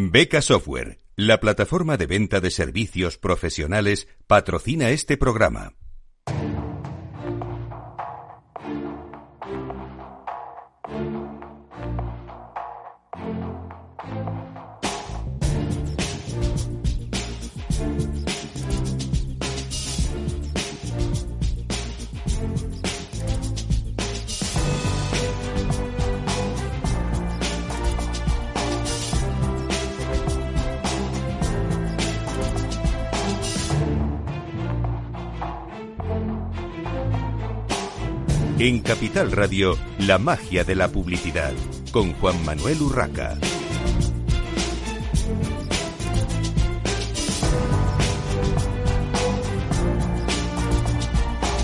Beca Software, la plataforma de venta de servicios profesionales, patrocina este programa. En Capital Radio, la magia de la publicidad, con Juan Manuel Urraca.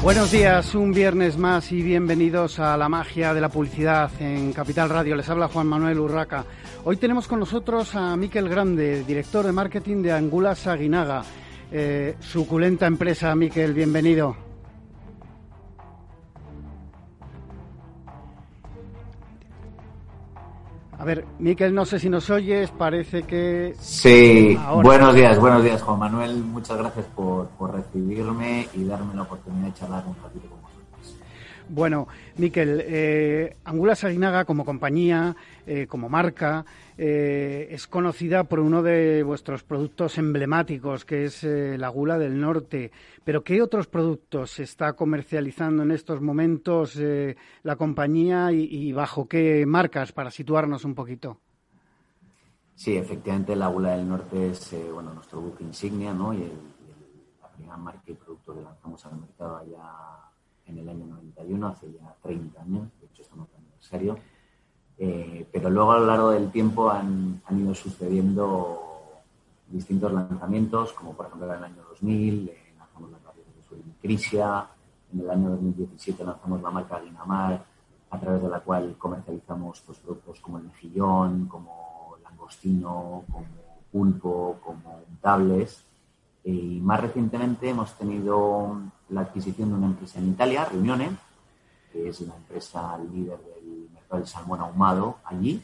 Buenos días, un viernes más y bienvenidos a la magia de la publicidad en Capital Radio. Les habla Juan Manuel Urraca. Hoy tenemos con nosotros a Miquel Grande, director de marketing de Angulas Aguinaga. Eh, suculenta empresa, Miquel, bienvenido. A ver, Miquel, no sé si nos oyes, parece que... Sí, buenos días, buenos días, Juan Manuel. Muchas gracias por, recibirme y darme la oportunidad de charlar un ratito con vosotros. Bueno, Miquel, eh, Angulas Aguinaga como compañía, eh, como marca, eh, es conocida por uno de vuestros productos emblemáticos, que es eh, la gula del norte. Pero ¿qué otros productos se está comercializando en estos momentos eh, la compañía y, bajo qué marcas para situarnos un poquito? Sí, efectivamente la gula del norte es bueno nuestro buque insignia, ¿no? Y, la primera marca y producto que lanzamos al mercado allá en el año 91, hace ya 30 años, de hecho estamos en aniversario eh, pero luego a lo largo del tiempo han, han, ido sucediendo distintos lanzamientos, como por ejemplo en el año 2000 eh, lanzamos la de Crisia, en el año 2017 lanzamos la marca Dinamar, a través de la cual comercializamos pues, productos como el mejillón, como langostino, como pulpo, como untables. Y más recientemente hemos tenido la adquisición de una empresa en Italia, Reunione, que es una empresa líder de el salmón ahumado allí.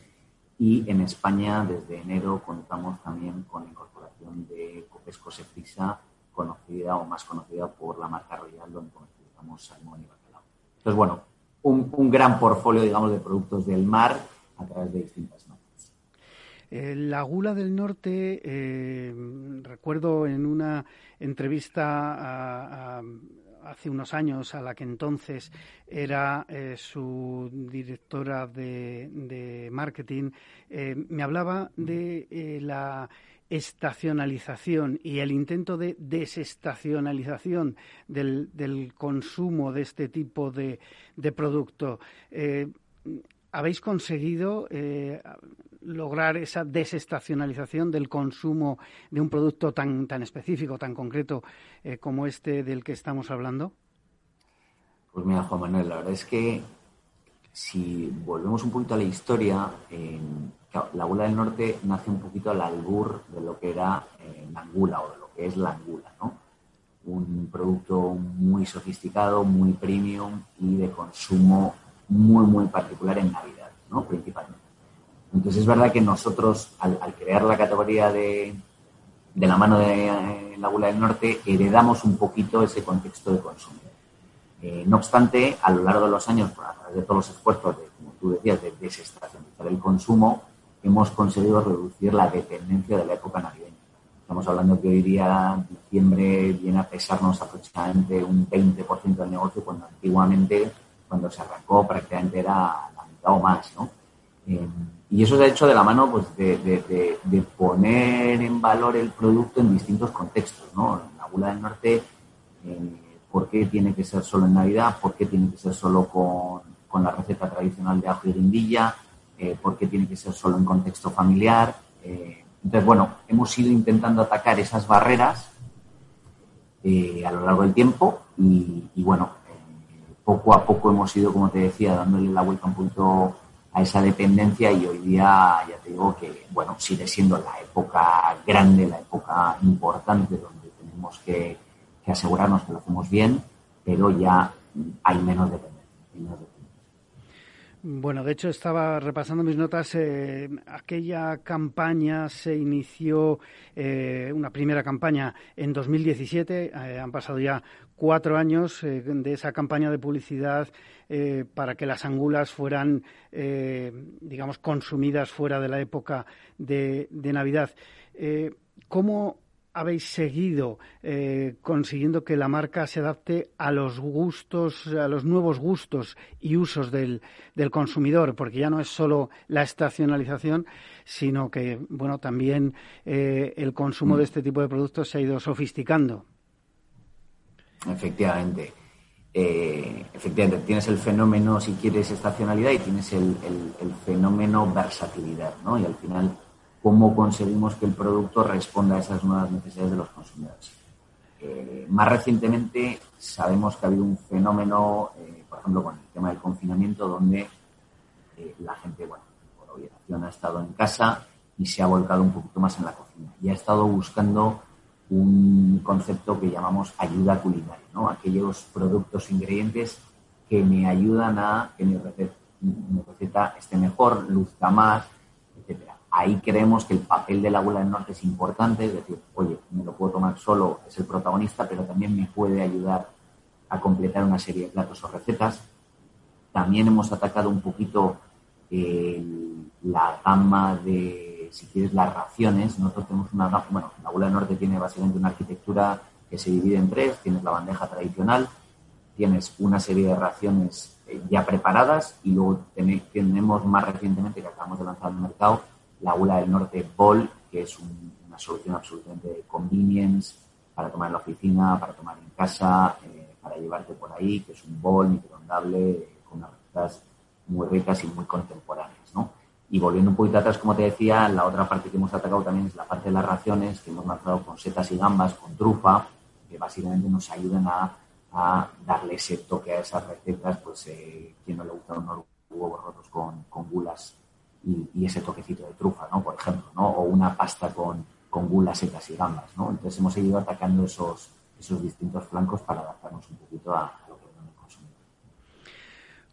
Y en España, desde enero, contamos también con la incorporación de Copesco Seprisa, conocida o más conocida por la marca Royal, donde comercializamos salmón y bacalao. Entonces, bueno, un, gran portfolio, digamos, de productos del mar a través de distintas marcas. Eh, la gula del norte, eh, recuerdo en una entrevista a hace unos años, a la que entonces era eh, su directora de, marketing, eh, me hablaba de eh, la estacionalización y el intento de desestacionalización del, consumo de este tipo de, de producto. ¿Habéis conseguido lograr esa desestacionalización del consumo de un producto tan, tan específico, tan concreto eh, como este del que estamos hablando? Pues mira, Juan Manuel, la verdad es que si volvemos un poquito a la historia, la Gula del Norte nace un poquito al albur de lo que era eh, la angula o de lo que es la angula, ¿no? Un producto muy sofisticado, muy premium y de consumo muy, muy particular en Navidad, ¿no? Principalmente. Entonces es verdad que nosotros, al, crear la categoría de, la mano de eh, la Gula del Norte, heredamos un poquito ese contexto de consumo. Eh, no obstante, a lo largo de los años, a través de todos los esfuerzos, de, como tú decías, de desestacionalizar el consumo, hemos conseguido reducir la dependencia de la época navideña. Estamos hablando que hoy día diciembre viene a pesarnos aproximadamente un 20% del negocio, cuando antiguamente, cuando se arrancó, prácticamente era la mitad o más, ¿no? Eh, y eso se ha hecho de la mano pues, de, poner en valor el producto en distintos contextos. ¿no? La gula del norte, eh, ¿por qué tiene que ser solo en Navidad? ¿Por qué tiene que ser solo con, la receta tradicional de ajo y guindilla? Eh, ¿Por qué tiene que ser solo en contexto familiar? Entonces, bueno, hemos ido intentando atacar esas barreras a lo largo del tiempo y, y bueno, poco a poco hemos ido, como te decía, dándole la vuelta un punto a esa dependencia y hoy día ya te digo que, bueno, sigue siendo la época grande, la época importante donde tenemos que, asegurarnos que lo hacemos bien, pero ya hay menos dependencia. Bueno, de hecho estaba repasando mis notas. Eh, aquella campaña se inició, eh, una primera campaña en 2017. Eh, han pasado ya cuatro años de esa campaña de publicidad para que las angulas fueran, digamos, consumidas fuera de la época de, de Navidad. ¿Cómo habéis seguido eh, consiguiendo que la marca se adapte a los gustos, a los nuevos gustos y usos del, consumidor, porque ya no es solo la estacionalización, sino que bueno también eh, el consumo de mm. este tipo de productos se ha ido sofisticando. Efectivamente. Eh, efectivamente, tienes el fenómeno, si quieres, estacionalidad y tienes el, el fenómeno versatilidad, ¿no? Y al final cómo conseguimos que el producto responda a esas nuevas necesidades de los consumidores. Eh, más recientemente sabemos que ha habido un fenómeno, eh, por ejemplo, con el tema del confinamiento, donde eh, la gente, bueno, por obligación ha estado en casa y se ha volcado un poquito más en la cocina y ha estado buscando un concepto que llamamos ayuda culinaria, ¿no? Aquellos productos, ingredientes que me ayudan a que mi receta, mi receta esté mejor, luzca más, etcétera ahí creemos que el papel de la abuela del norte es importante, es decir, oye, me lo puedo tomar solo, es el protagonista, pero también me puede ayudar a completar una serie de platos o recetas. También hemos atacado un poquito la gama de, si quieres, las raciones. Nosotros tenemos una bueno, la del norte tiene básicamente una arquitectura que se divide en tres. Tienes la bandeja tradicional, tienes una serie de raciones eh, ya preparadas y luego tenemos más recientemente que acabamos de lanzar el mercado la Gula del Norte Bowl, que es una solución absolutamente de convenience para tomar en la oficina, para tomar en casa, eh, para llevarte por ahí, que es un bowl microondable eh, con unas recetas muy ricas y muy contemporáneas, ¿no? Y volviendo un poquito atrás, como te decía, la otra parte que hemos atacado también es la parte de las raciones, que hemos lanzado con setas y gambas, con trufa, que básicamente nos ayudan a, darle ese toque a esas recetas, pues eh, quien no le gusta unos huevos rotos con, con gulas y, ese toquecito de trufa, ¿no? Por ejemplo, ¿no? O una pasta con, con gulas secas y gambas, ¿no? Entonces hemos seguido atacando esos, esos distintos flancos para adaptarnos un poquito a, lo que el consumidor.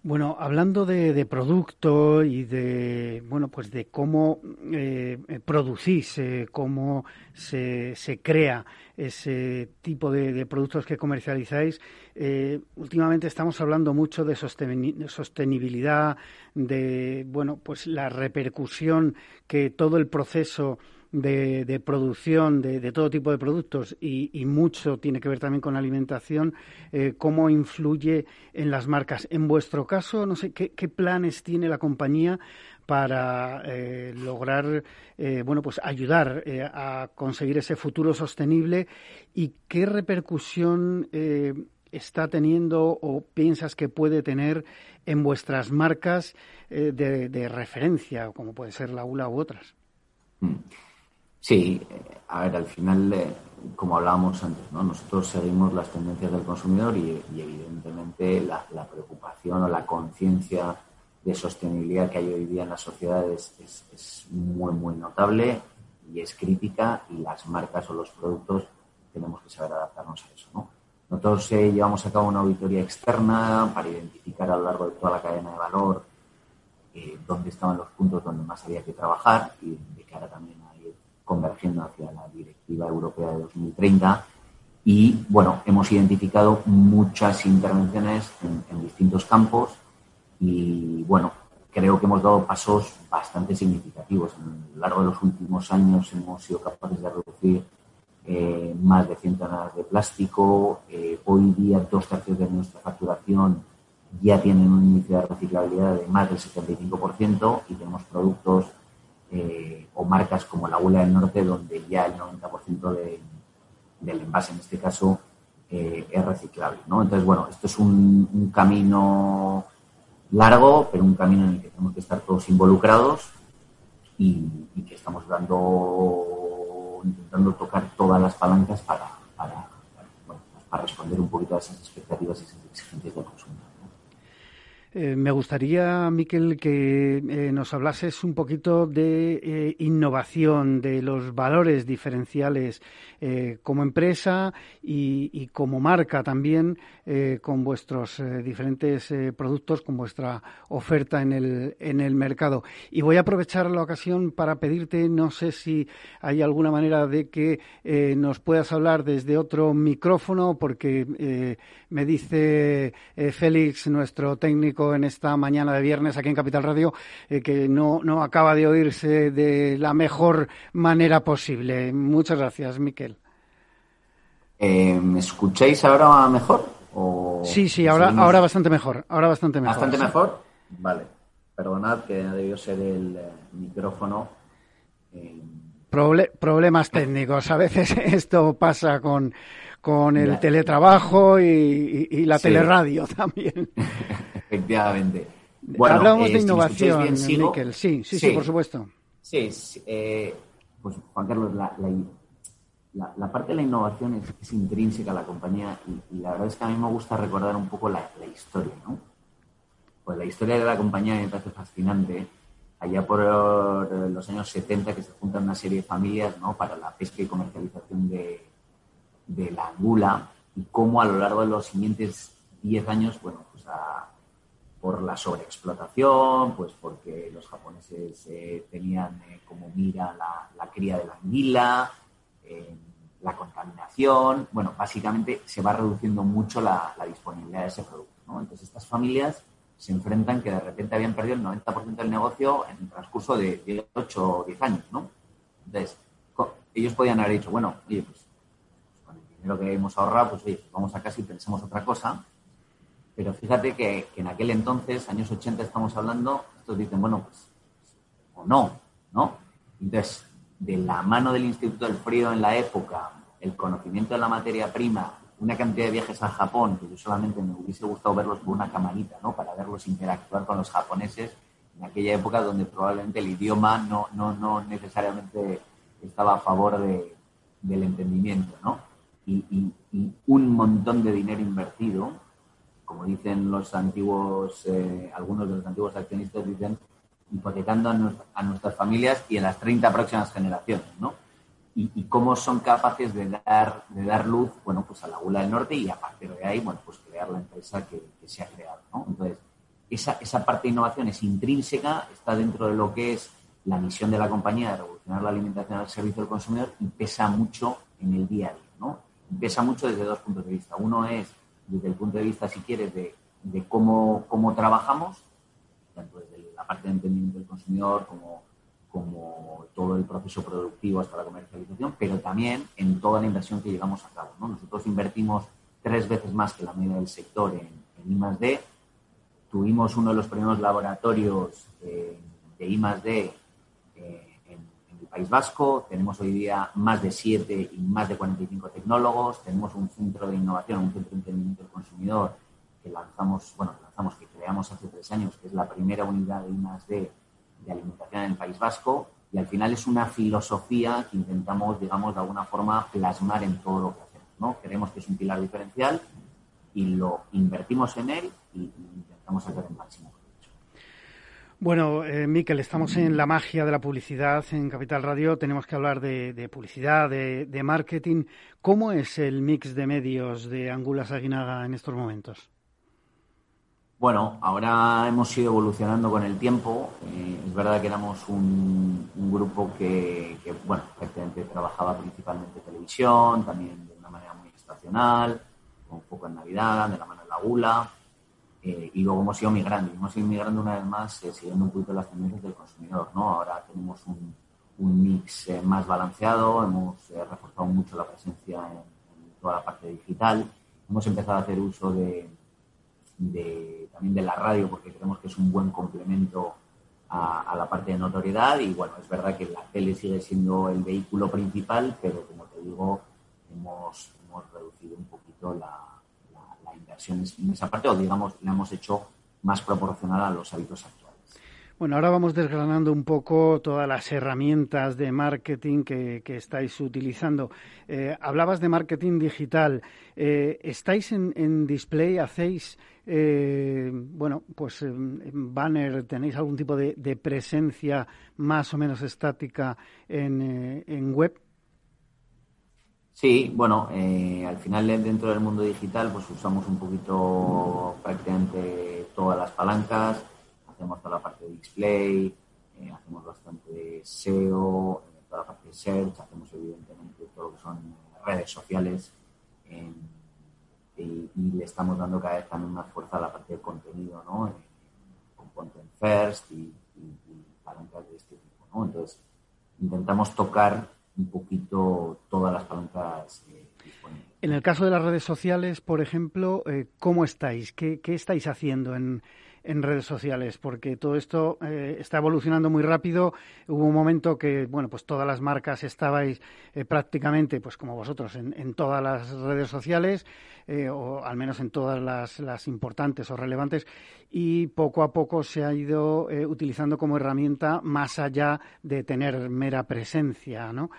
Bueno, hablando de, producto y de bueno, pues de cómo eh, producís, eh, cómo se, se crea ese tipo de, productos que comercializáis. Eh, últimamente estamos hablando mucho de sostenibilidad, de bueno, pues la repercusión que todo el proceso de, producción de, todo tipo de productos y, mucho tiene que ver también con la alimentación, eh, cómo influye en las marcas. En vuestro caso, no sé qué, planes tiene la compañía para eh, lograr eh, bueno pues ayudar eh, a conseguir ese futuro sostenible y qué repercusión está teniendo o piensas que puede tener en vuestras marcas de, referencia como puede ser la ULA u otras mm. Sí a ver al final como hablábamos antes ¿no? nosotros seguimos las tendencias del consumidor y, evidentemente la, la preocupación o la conciencia de sostenibilidad que hay hoy día en las sociedades es, muy, muy notable y es crítica y las marcas o los productos tenemos que saber adaptarnos a eso. ¿no? Nosotros eh, llevamos a cabo una auditoría externa para identificar a lo largo de toda la cadena de valor eh, dónde estaban los puntos donde más había que trabajar y de cara también a ir convergiendo hacia la Directiva Europea de 2030. Y bueno, hemos identificado muchas intervenciones en distintos campos y bueno, creo que hemos dado pasos bastante significativos. A lo largo de los últimos años hemos sido capaces de reducir eh, más de 100 toneladas de plástico. Eh, hoy día dos tercios de nuestra facturación ya tienen un índice de reciclabilidad de más del 75% y tenemos productos eh, o marcas como la Gula del Norte donde ya el 90% del envase en este caso es reciclable. ¿no? Entonces, bueno, esto es un camino largo, pero un camino en el que tenemos que estar todos involucrados y, que estamos dando, intentando tocar todas las palancas para, para, para responder un poquito a esas expectativas y esas exigencias del consumidor. Eh, me gustaría, Miquel, que eh, nos hablases un poquito de eh, innovación, de los valores diferenciales como empresa y, como marca también con vuestros diferentes productos, con vuestra oferta en el, en el mercado. Y voy a aprovechar la ocasión para pedirte, no sé si hay alguna manera de que nos puedas hablar desde otro micrófono, porque me dice Félix, nuestro técnico, en esta mañana de viernes aquí en Capital Radio eh, que no, no acaba de oírse de la mejor manera posible. Muchas gracias, Miquel. Eh, ¿Me escucháis ahora mejor? sí, sí, ahora, ahora bastante mejor. Ahora bastante mejor. ¿Bastante mejor? Vale. Perdonad que debió ser el eh, micrófono. problemas técnicos. A veces esto pasa con, con el teletrabajo y, la teleradio también. Efectivamente. Bueno, Hablamos de eh, innovación, Sí, sí, sí, por supuesto. Sí, eh, pues Juan Carlos, la, la, parte de la innovación es, intrínseca a la compañía y, la verdad es que a mí me gusta recordar un poco la, historia, ¿no? Pues la historia de la compañía me parece fascinante. Allá por los años 70 que se juntan una serie de familias ¿no? para la pesca y comercialización de, de la angula y cómo a lo largo de los siguientes 10 años, bueno, pues por la sobreexplotación, pues porque los japoneses eh, tenían eh, como mira la, cría de la anguila, eh, la contaminación, bueno, básicamente se va reduciendo mucho la, disponibilidad de ese producto, ¿no? Entonces estas familias se enfrentan que de repente habían perdido el 90% del negocio en el transcurso de, 8 o 10 años, ¿no? Entonces, ellos podían haber dicho, bueno, oye, pues lo que hemos ahorrado, pues oye, vamos a casa y pensemos otra cosa. Pero fíjate que, en aquel entonces, años 80 estamos hablando, estos dicen, bueno, pues, o no, ¿no? Entonces, de la mano del Instituto del Frío en la época, el conocimiento de la materia prima, una cantidad de viajes a Japón, que yo solamente me hubiese gustado verlos por una camarita, ¿no? Para verlos interactuar con los japoneses en aquella época donde probablemente el idioma no, no, no necesariamente estaba a favor de, del entendimiento, ¿no? Y, un montón de dinero invertido, como dicen los antiguos, eh, algunos de los antiguos accionistas dicen, hipotecando a, nuestras familias y a las 30 próximas generaciones, ¿no? Y, cómo son capaces de dar, de dar luz, bueno, pues a la Gula del Norte y a partir de ahí, bueno, pues crear la empresa que, se ha creado, ¿no? Entonces, esa, esa parte de innovación es intrínseca, está dentro de lo que es la misión de la compañía de revolucionar la alimentación al servicio del consumidor y pesa mucho en el día a día, ¿no? Pesa mucho desde dos puntos de vista. Uno es desde el punto de vista, si quieres, de, cómo, cómo trabajamos, tanto desde la parte de entendimiento del consumidor como, como todo el proceso productivo hasta la comercialización, pero también en toda la inversión que llevamos a cabo. Nosotros invertimos tres veces más que la media del sector en, en I+.D. Tuvimos uno de los primeros laboratorios eh, de I+.D. País Vasco, tenemos hoy día más de 7 y más de 45 tecnólogos, tenemos un centro de innovación, un centro de entendimiento del consumidor que lanzamos, bueno, lanzamos, que creamos hace tres años, que es la primera unidad de I+.D. de alimentación en el País Vasco, y al final es una filosofía que intentamos, digamos, de alguna forma plasmar en todo lo que hacemos, ¿no? Creemos que es un pilar diferencial y lo invertimos en él y, intentamos sacar el máximo. Bueno, eh, Miquel, estamos en la magia de la publicidad en Capital Radio. Tenemos que hablar de, publicidad, de, marketing. ¿Cómo es el mix de medios de Angulas Aguinaga en estos momentos? Bueno, ahora hemos ido evolucionando con el tiempo. Eh, es verdad que éramos un, grupo que, bueno, prácticamente trabajaba principalmente televisión, también de una manera muy estacional, un poco en Navidad, de la mano de la gula. Eh, y luego hemos ido migrando. Hemos ido migrando una vez más, eh, siguiendo un poquito las tendencias del consumidor. ¿no? Ahora tenemos un, un mix eh, más balanceado, hemos reforzado mucho la presencia en, toda la parte digital. Hemos empezado a hacer uso de, de, también de la radio porque creemos que es un buen complemento a, a, la parte de notoriedad. Y bueno, es verdad que la tele sigue siendo el vehículo principal, pero como te digo, hemos, hemos reducido un poquito la en esa parte o, digamos, la hemos hecho más proporcional a los hábitos actuales. Bueno, ahora vamos desgranando un poco todas las herramientas de marketing que, estáis utilizando. Eh, hablabas de marketing digital. Eh, ¿Estáis en, display? ¿Hacéis, eh, bueno, pues en banner? ¿Tenéis algún tipo de, presencia más o menos estática en, en web? Sí, bueno, al final dentro del mundo digital pues usamos un poquito prácticamente todas las palancas hacemos toda la parte de display, eh, hacemos bastante SEO, eh, toda la parte de search, hacemos evidentemente todo lo que son redes sociales y, le estamos dando cada vez también más fuerza a la parte de contenido, ¿no? Eh, con Content First y, palancas de este tipo, ¿no? Entonces, intentamos tocar un poquito todas las palancas disponibles. En el caso de las redes sociales, por ejemplo, ¿cómo estáis? ¿Qué, qué estáis haciendo en, en redes sociales, porque todo esto eh, está evolucionando muy rápido. Hubo un momento que, bueno, pues todas las marcas estabais eh, prácticamente, pues como vosotros, en, todas las redes sociales, eh, o al menos en todas las, las, importantes o relevantes, y poco a poco se ha ido utilizando como herramienta más allá de tener mera presencia, ¿no?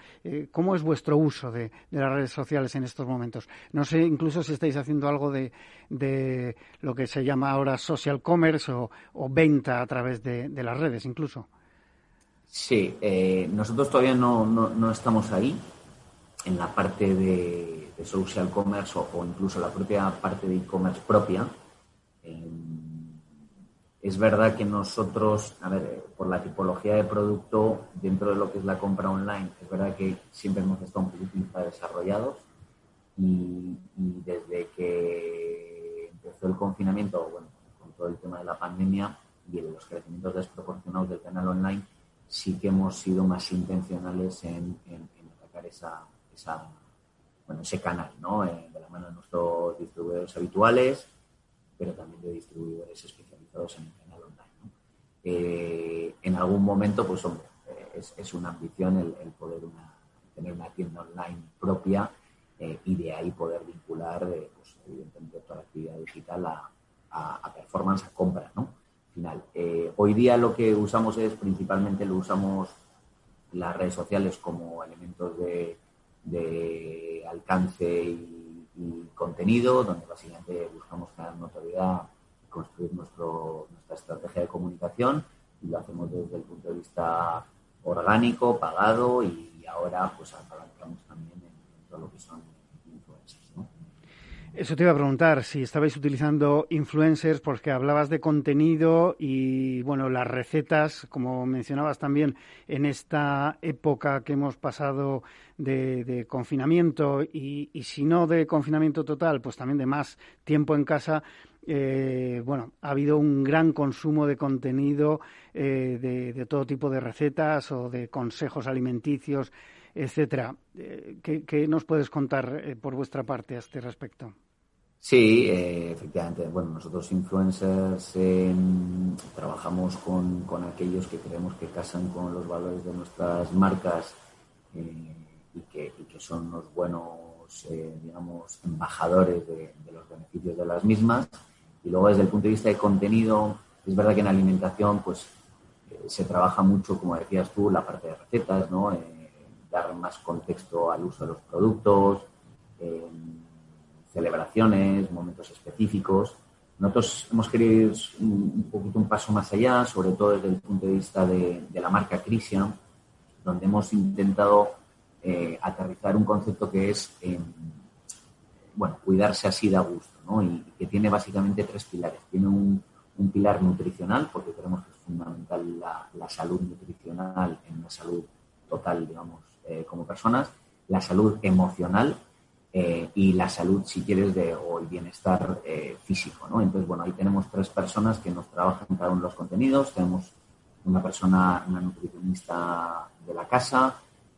¿Cómo es vuestro uso de, de, las redes sociales en estos momentos? No sé, incluso si estáis haciendo algo de, de lo que se llama ahora social commerce, o, venta a través de, las redes incluso. Sí, eh, nosotros todavía no, estamos ahí en la parte de, social commerce o, incluso la propia parte de e-commerce propia. Eh, es verdad que nosotros, a ver, eh, por la tipología de producto dentro de lo que es la compra online, es verdad que siempre hemos estado un poquito desarrollados y desde que empezó el confinamiento, bueno, todo el tema de la pandemia y de los crecimientos desproporcionados del canal online, sí que hemos sido más intencionales en, atacar esa, bueno, ese canal, ¿no? Eh, de la mano de nuestros distribuidores habituales, pero también de distribuidores especializados en el canal online. Eh, en algún momento, pues hombre, eh, es, una ambición el, poder tener una tienda online propia y de ahí poder vincular, pues, evidentemente, toda la actividad digital a, a, performance, a compra, ¿no? Final. Eh, hoy día lo que usamos es principalmente lo usamos las redes sociales como elementos de, alcance y, contenido, donde básicamente buscamos crear notoriedad, construir nuestro, nuestra estrategia de comunicación y lo hacemos desde el punto de vista orgánico, pagado y ahora pues apalancamos también en todo lo que son eso te iba a preguntar, si estabais utilizando influencers, porque hablabas de contenido y, bueno, las recetas, como mencionabas también, en esta época que hemos pasado de, confinamiento y, si no de confinamiento total, pues también de más tiempo en casa, eh, bueno, ha habido un gran consumo de contenido eh, de, todo tipo de recetas o de consejos alimenticios, etcétera. Eh, ¿qué, nos puedes contar por vuestra parte a este respecto? Sí, eh, efectivamente. Bueno, nosotros influencers em, trabajamos con, aquellos que creemos que casan con los valores de nuestras marcas eh, y, que, son los buenos, eh, digamos, embajadores de, los beneficios de las mismas. Y luego, desde el punto de vista de contenido, es verdad que en alimentación, pues, se trabaja mucho, como decías tú, la parte de recetas, ¿no? dar más contexto al uso de los productos em, celebraciones, momentos específicos. Nosotros hemos querido ir un, poquito un paso más allá, sobre todo desde el punto de vista de, la marca Christian, donde hemos intentado eh, aterrizar un concepto que es, em, bueno, cuidarse así de gusto, ¿no? Y que tiene básicamente tres pilares. Tiene un, pilar nutricional, porque creemos que es fundamental la, salud nutricional en una salud total, digamos, eh, como personas. La salud emocional, eh, y la salud, si quieres, de, o el bienestar eh, físico. ¿no? Entonces, bueno, ahí tenemos tres personas que nos trabajan cada uno de los contenidos. Tenemos una persona, una nutricionista de la casa,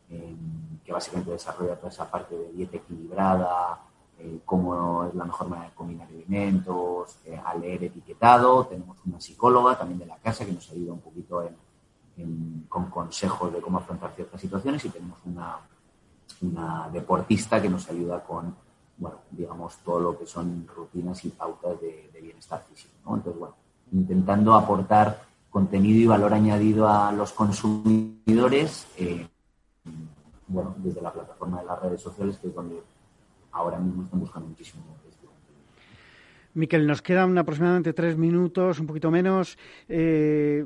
eh, que básicamente desarrolla toda esa parte de dieta equilibrada, cómo es la mejor manera de combinar alimentos, a leer etiquetado. Tenemos una psicóloga también de la casa que nos ayuda un poquito con consejos de cómo afrontar ciertas situaciones y tenemos una una deportista que nos ayuda con, bueno, digamos, todo lo que son rutinas y pautas de, bienestar físico. Entonces, bueno, intentando aportar contenido y valor añadido a los consumidores, eh, bueno, desde la plataforma de las redes sociales, que es donde ahora mismo están buscando muchísimo. Miquel, nos quedan aproximadamente tres minutos, un poquito menos. Eh,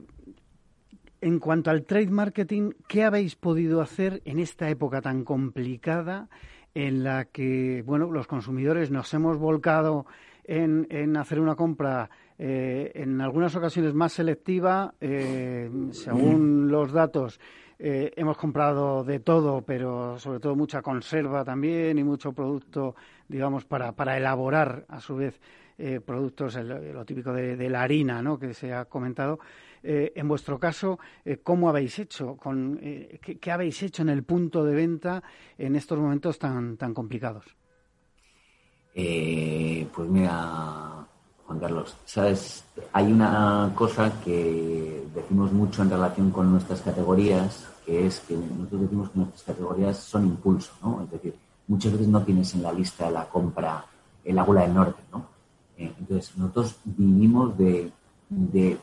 en cuanto al trade marketing, ¿qué habéis podido hacer en esta época tan complicada en la que, bueno, los consumidores nos hemos volcado en, hacer una compra eh, en algunas ocasiones más selectiva, eh, según los datos. Eh, hemos comprado de todo, pero sobre todo mucha conserva también y mucho producto, digamos, para, para elaborar a su vez productos, lo típico de, la harina, ¿no? Que se ha comentado. En vuestro caso, ¿cómo habéis hecho? Con, ¿qué, ¿qué, habéis hecho en el punto de venta en estos momentos tan, tan complicados? Eh, pues mira, Juan Carlos, sabes, hay una cosa que decimos mucho en relación con nuestras categorías, que es que nosotros decimos que nuestras categorías son impulso, ¿no? Es decir, muchas veces no tienes en la lista la compra el águla del norte, ¿no? Eh, entonces, nosotros vivimos de,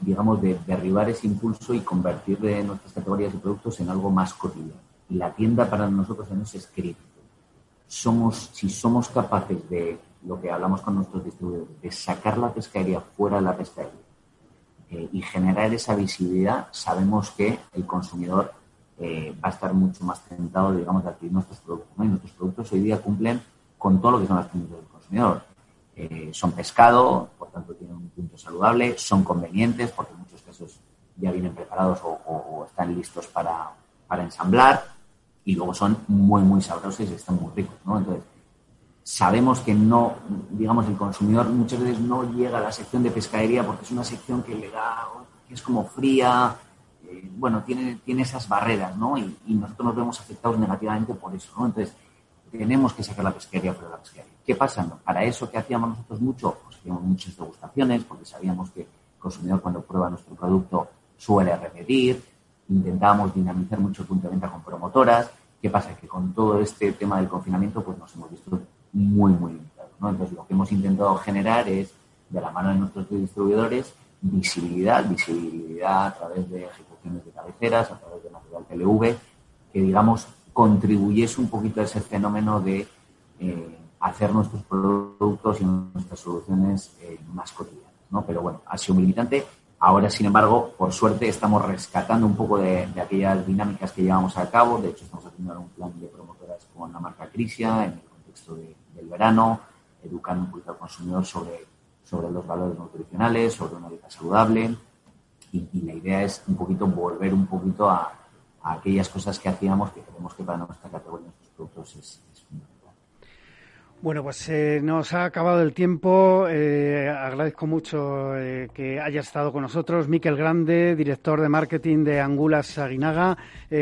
digamos, de derribar ese impulso y convertir de nuestras categorías y productos en algo más cotidiano. Y la tienda para nosotros en eso es crítico somos, si somos capaces de, lo que hablamos con nuestros distribuidores, de sacar la pescadería fuera de la pescadería eh, y generar esa visibilidad, sabemos que el consumidor eh, va a estar mucho más tentado, digamos, de adquirir nuestros productos. Y nuestros productos hoy día cumplen con todo lo que son las premisas del consumidor. Eh, son pescado, por tanto tienen un punto saludable, son convenientes, porque en muchos casos ya vienen preparados o, están listos para, para ensamblar y luego son muy, muy sabrosos y están muy ricos, ¿no? Entonces, sabemos que no, digamos, el consumidor muchas veces no llega a la sección de pescadería porque es una sección que le da, que es como fría, eh, bueno, tiene, tiene esas barreras, ¿no? Y, nosotros nos vemos afectados negativamente por eso, ¿no? Entonces, tenemos que sacar la pescadería fuera la pescadería. ¿Qué pasa? Para eso que hacíamos nosotros mucho, pues hacíamos muchas degustaciones porque sabíamos que el consumidor cuando prueba nuestro producto suele repetir, intentábamos dinamizar mucho el punto de venta con promotoras. ¿Qué pasa? Que con todo este tema del confinamiento, pues nos hemos visto muy, muy limitados. Entonces, lo que hemos intentado generar es, de la mano de nuestros distribuidores, visibilidad, visibilidad a través de ejecuciones de cabeceras, a través de material TLV, que, digamos, contribuyese un poquito a ese fenómeno de eh, hacer nuestros productos y nuestras soluciones eh, más cotidianas. ¿no? Pero bueno, ha sido muy limitante Ahora, sin embargo, por suerte, estamos rescatando un poco de, aquellas dinámicas que llevamos a cabo. De hecho, estamos haciendo un plan de promotoras con la marca Crisia en el contexto del verano, educando un poquito al consumidor sobre, sobre los valores nutricionales, sobre una dieta saludable. Y, la idea es un poquito volver un poquito a, aquellas cosas que hacíamos que creemos que para nuestra categoría, nuestros productos es, fundamental. Bueno, pues eh, nos ha acabado el tiempo. Eh, agradezco mucho eh, que hayas estado con nosotros. Miquel Grande, director de marketing de Angulas Aguinaga,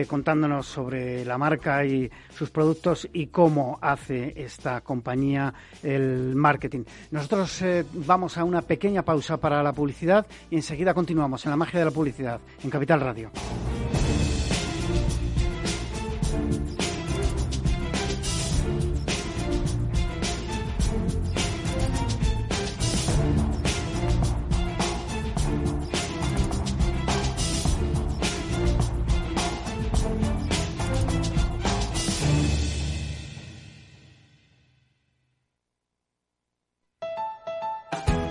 contándonos sobre la marca y sus productos y cómo hace esta compañía el marketing. Nosotros vamos a una pequeña pausa para la publicidad y enseguida continuamos en la magia de la publicidad en Capital Radio.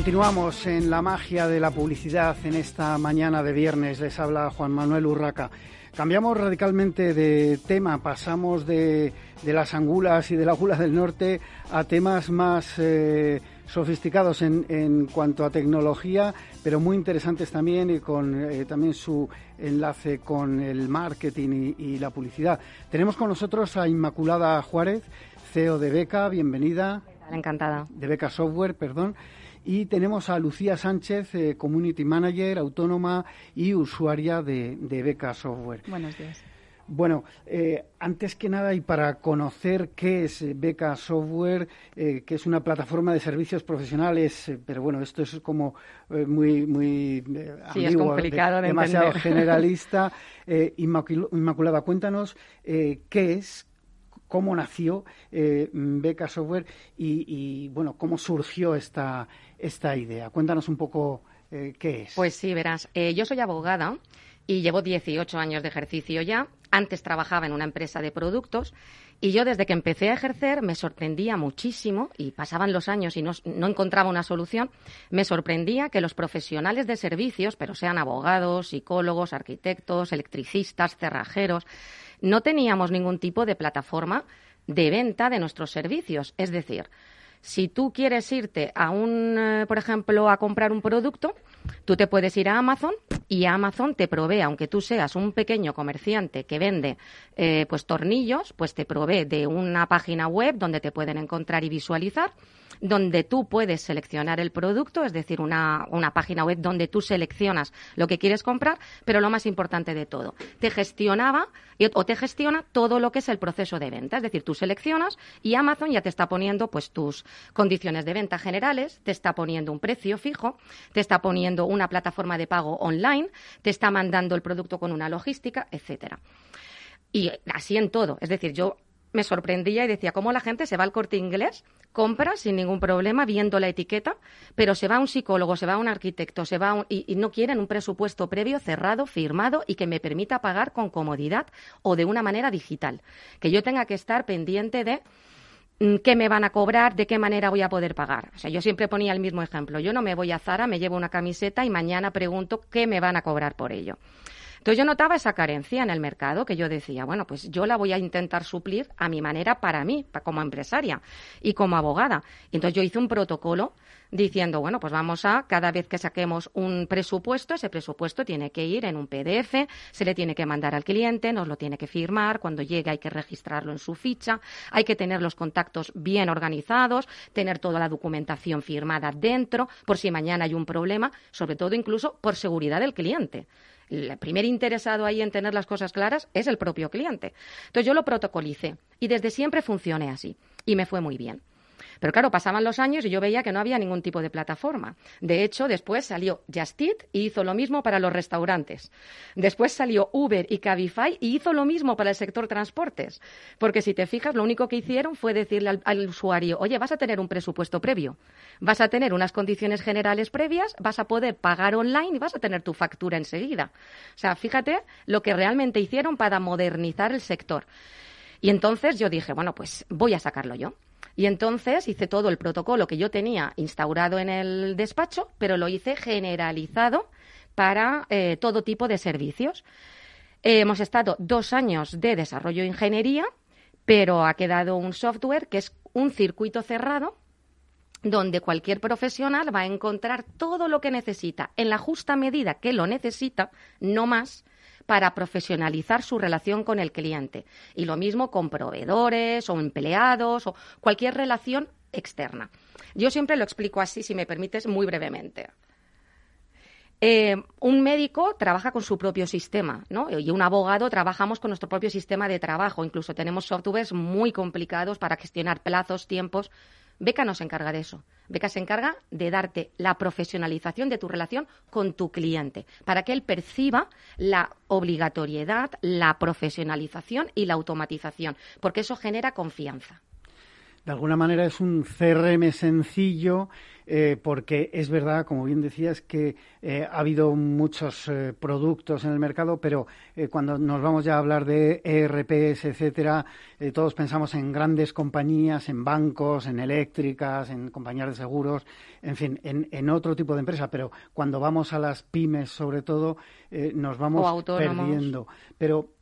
Continuamos en la magia de la publicidad en esta mañana de viernes. Les habla Juan Manuel Urraca. Cambiamos radicalmente de tema, pasamos de, las angulas y de la gula del norte a temas más eh, sofisticados en, cuanto a tecnología, pero muy interesantes también y con eh, también su enlace con el marketing y, y, la publicidad. Tenemos con nosotros a Inmaculada Juárez, CEO de Beca, bienvenida. Encantada. De Beca Software, perdón. Y tenemos a Lucía Sánchez, eh, Community Manager, autónoma y usuaria de, Beca Software. Buenos días. Bueno, eh, antes que nada y para conocer qué es Beca Software, eh, que es una plataforma de servicios profesionales, pero bueno, esto es como muy muy sí, es complicado demasiado generalista. Inmaculada, cuéntanos qué es, cómo nació Beca Software y, y, bueno, cómo surgió esta esta idea. Cuéntanos un poco eh, qué es. Pues sí, verás. Eh, yo soy abogada y llevo 18 años de ejercicio ya. Antes trabajaba en una empresa de productos y yo desde que empecé a ejercer me sorprendía muchísimo y pasaban los años y no, no, encontraba una solución. Me sorprendía que los profesionales de servicios, pero sean abogados, psicólogos, arquitectos, electricistas, cerrajeros, no teníamos ningún tipo de plataforma de venta de nuestros servicios. Es decir, si tú quieres irte a un, eh, por ejemplo, a comprar un producto, tú te puedes ir a Amazon y Amazon te provee, aunque tú seas un pequeño comerciante que vende eh, pues tornillos, pues te provee de una página web donde te pueden encontrar y visualizar donde tú puedes seleccionar el producto, es decir, una, una página web donde tú seleccionas lo que quieres comprar, pero lo más importante de todo, te gestionaba o te gestiona todo lo que es el proceso de venta. Es decir, tú seleccionas y Amazon ya te está poniendo pues tus condiciones de venta generales, te está poniendo un precio fijo, te está poniendo una plataforma de pago online, te está mandando el producto con una logística, etcétera. Y así en todo. Es decir, yo me sorprendía y decía cómo la gente se va al corte inglés, compra sin ningún problema viendo la etiqueta, pero se va a un psicólogo, se va a un arquitecto, se va y, no quieren un presupuesto previo cerrado, firmado y que me permita pagar con comodidad o de una manera digital. Que yo tenga que estar pendiente de mm, qué me van a cobrar, de qué manera voy a poder pagar. O sea, yo siempre ponía el mismo ejemplo. Yo no me voy a Zara, me llevo una camiseta y mañana pregunto qué me van a cobrar por ello. Entonces yo notaba esa carencia en el mercado que yo decía, bueno, pues yo la voy a intentar suplir a mi manera para mí, como empresaria y como abogada. Y entonces yo hice un protocolo diciendo, bueno, pues vamos a, cada vez que saquemos un presupuesto, ese presupuesto tiene que ir en un PDF, se le tiene que mandar al cliente, nos lo tiene que firmar, cuando llegue hay que registrarlo en su ficha, hay que tener los contactos bien organizados, tener toda la documentación firmada dentro, por si mañana hay un problema, sobre todo incluso por seguridad del cliente el primer interesado ahí en tener las cosas claras es el propio cliente. Entonces yo lo protocolicé y desde siempre funcione así y me fue muy bien. Pero claro, pasaban los años y yo veía que no había ningún tipo de plataforma. De hecho, después salió Just Eat y hizo lo mismo para los restaurantes. Después salió Uber y Cabify y hizo lo mismo para el sector transportes. Porque si te fijas, lo único que hicieron fue decirle al, usuario, oye, vas a tener un presupuesto previo, vas a tener unas condiciones generales previas, vas a poder pagar online y vas a tener tu factura enseguida. O sea, fíjate lo que realmente hicieron para modernizar el sector. Y entonces yo dije, bueno, pues voy a sacarlo yo. Y entonces hice todo el protocolo que yo tenía instaurado en el despacho, pero lo hice generalizado para eh, todo tipo de servicios. hemos estado dos años de desarrollo de ingeniería, pero ha quedado un software que es un circuito cerrado donde cualquier profesional va a encontrar todo lo que necesita en la justa medida que lo necesita, no más, para profesionalizar su relación con el cliente. Y lo mismo con proveedores o empleados o cualquier relación externa. Yo siempre lo explico así, si me permites, muy brevemente. Eh, un médico trabaja con su propio sistema, ¿no? Y un abogado trabajamos con nuestro propio sistema de trabajo. Incluso tenemos softwares muy complicados para gestionar plazos, tiempos. Beca no se encarga de eso. Beca se encarga de darte la profesionalización de tu relación con tu cliente, para que él perciba la obligatoriedad, la profesionalización y la automatización, porque eso genera confianza. De alguna manera es un CRM sencillo eh, porque es verdad, como bien decías, que eh, ha habido muchos eh, productos en el mercado, pero cuando nos vamos ya a hablar de ERPs, etcétera, todos pensamos en grandes compañías, en bancos, en eléctricas, en compañías de seguros, en fin, en, otro tipo de empresas, pero cuando vamos a las pymes, sobre todo, nos vamos perdiendo. Pero,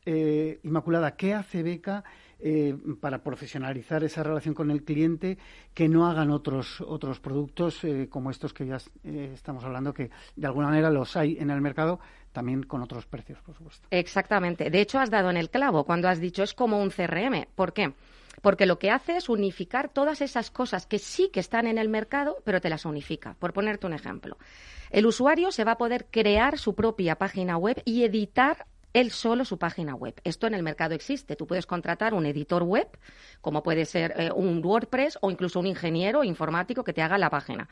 Inmaculada, ¿qué hace Beca? Eh, para profesionalizar esa relación con el cliente que no hagan otros otros productos eh, como estos que ya eh, estamos hablando que de alguna manera los hay en el mercado también con otros precios por supuesto exactamente de hecho has dado en el clavo cuando has dicho es como un CRM ¿por qué? porque lo que hace es unificar todas esas cosas que sí que están en el mercado, pero te las unifica. Por ponerte un ejemplo, el usuario se va a poder crear su propia página web y editar él solo su página web. Esto en el mercado existe. Tú puedes contratar un editor web, como puede ser eh, un WordPress o incluso un ingeniero informático que te haga la página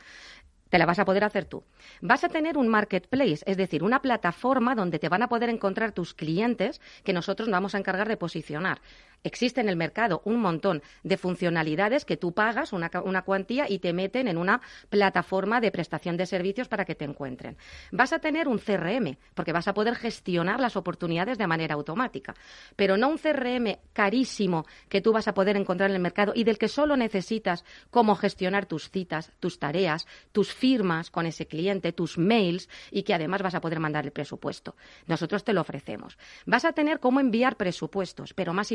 te la vas a poder hacer tú. Vas a tener un marketplace, es decir, una plataforma donde te van a poder encontrar tus clientes que nosotros nos vamos a encargar de posicionar. Existe en el mercado un montón de funcionalidades que tú pagas una, una, cuantía y te meten en una plataforma de prestación de servicios para que te encuentren. Vas a tener un CRM, porque vas a poder gestionar las oportunidades de manera automática, pero no un CRM carísimo que tú vas a poder encontrar en el mercado y del que solo necesitas cómo gestionar tus citas, tus tareas, tus firmas con ese cliente, tus mails y que además vas a poder mandar el presupuesto. Nosotros te lo ofrecemos. Vas a tener cómo enviar presupuestos, pero más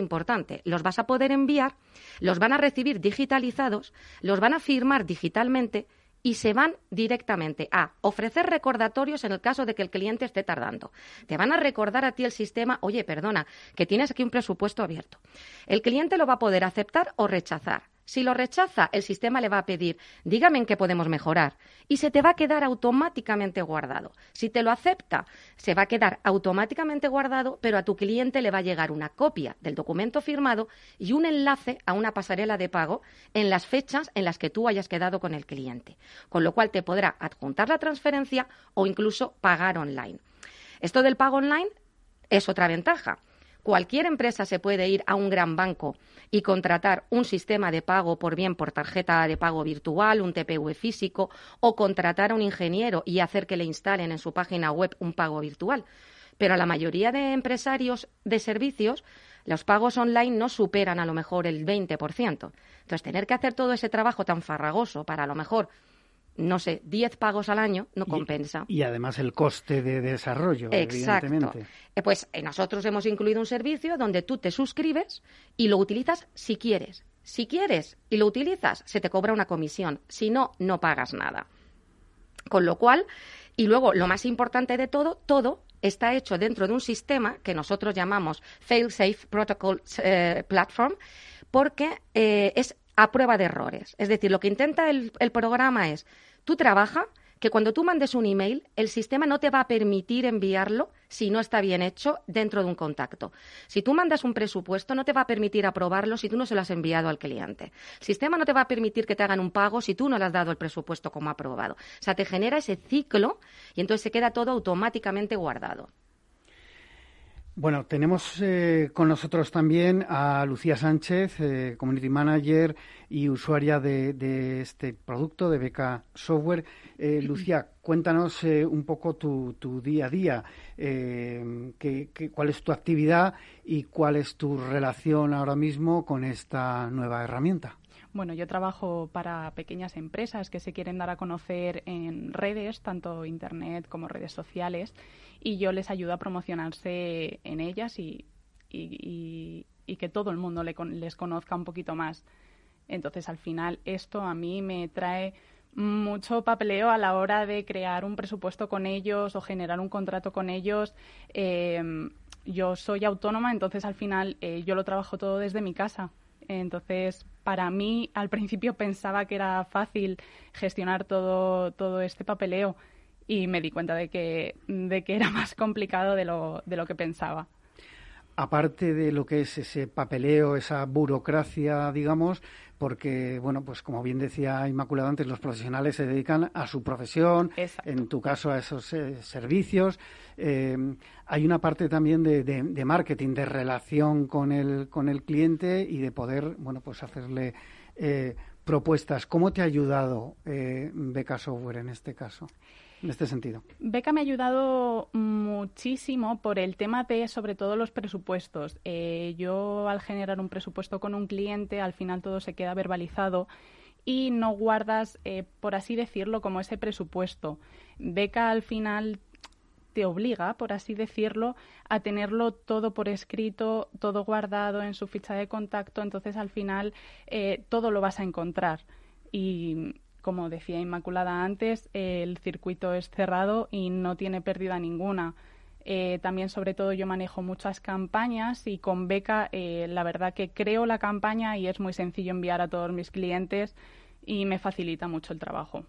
los vas a poder enviar, los van a recibir digitalizados, los van a firmar digitalmente y se van directamente a ofrecer recordatorios en el caso de que el cliente esté tardando. Te van a recordar a ti el sistema, oye, perdona, que tienes aquí un presupuesto abierto. El cliente lo va a poder aceptar o rechazar. Si lo rechaza, el sistema le va a pedir, dígame en qué podemos mejorar, y se te va a quedar automáticamente guardado. Si te lo acepta, se va a quedar automáticamente guardado, pero a tu cliente le va a llegar una copia del documento firmado y un enlace a una pasarela de pago en las fechas en las que tú hayas quedado con el cliente, con lo cual te podrá adjuntar la transferencia o incluso pagar online. Esto del pago online es otra ventaja Cualquier empresa se puede ir a un gran banco y contratar un sistema de pago por bien por tarjeta de pago virtual, un TPV físico, o contratar a un ingeniero y hacer que le instalen en su página web un pago virtual. Pero a la mayoría de empresarios de servicios, los pagos online no superan a lo mejor el 20%. Entonces, tener que hacer todo ese trabajo tan farragoso para a lo mejor no sé, 10 pagos al año no compensa. Y, además el coste de desarrollo, Exacto. Eh, pues eh, nosotros hemos incluido un servicio donde tú te suscribes y lo utilizas si quieres. Si quieres y lo utilizas, se te cobra una comisión. Si no, no pagas nada. Con lo cual, y luego lo más importante de todo, todo está hecho dentro de un sistema que nosotros llamamos Fail-Safe Protocol eh, Platform, porque es a prueba de errores. Es decir, lo que intenta el, programa es, tú trabaja que cuando tú mandes un email, el sistema no te va a permitir enviarlo si no está bien hecho dentro de un contacto. Si tú mandas un presupuesto, no te va a permitir aprobarlo si tú no se lo has enviado al cliente. El sistema no te va a permitir que te hagan un pago si tú no le has dado el presupuesto como aprobado. O sea, te genera ese ciclo y entonces se queda todo automáticamente guardado. Bueno, tenemos eh, con nosotros también a Lucía Sánchez, eh, Community Manager y usuaria de, este producto de Beca Software. Eh, Lucía, cuéntanos un poco tu, día a día, cuál es tu actividad y cuál es tu relación ahora mismo con esta nueva herramienta. Bueno, yo trabajo para pequeñas empresas que se quieren dar a conocer en redes, tanto Internet como redes sociales, y yo les ayudo a promocionarse en ellas y, y, que todo el mundo les conozca un poquito más. Entonces, al final, esto a mí me trae mucho papeleo a la hora de crear un presupuesto con ellos o generar un contrato con ellos. Em, yo soy autónoma, entonces al final eh, yo lo trabajo todo desde mi casa. Entonces, para mí, al principio pensaba que era fácil gestionar todo, todo este papeleo y me di cuenta de que, de que era más complicado de lo, de lo que pensaba. Aparte de lo que es ese papeleo, esa burocracia, digamos, porque, bueno, pues como bien decía Inmaculada antes, los profesionales se dedican a su profesión, en tu caso a esos eh, servicios. Eh, hay una parte también de, marketing, de relación con el, con el cliente y de poder, bueno, pues hacerle eh, propuestas. ¿Cómo te ha ayudado Beca Software en este caso? En este? Beca me ha ayudado muchísimo por el tema de, sobre todo, los presupuestos. Eh, yo, al generar un presupuesto con un cliente, al final todo se queda verbalizado y no guardas, eh, por así decirlo, como ese presupuesto. Beca, al final, te obliga, por así decirlo, a tenerlo todo por escrito, todo guardado en su ficha de contacto, entonces al final eh, todo lo vas a encontrar. Y como decía Inmaculada antes, el circuito es cerrado y no tiene pérdida ninguna. Eh, también, sobre todo, yo manejo muchas campañas y con Beca, eh, la verdad que creo la campaña y es muy sencillo enviar a todos mis clientes y me facilita mucho el trabajo.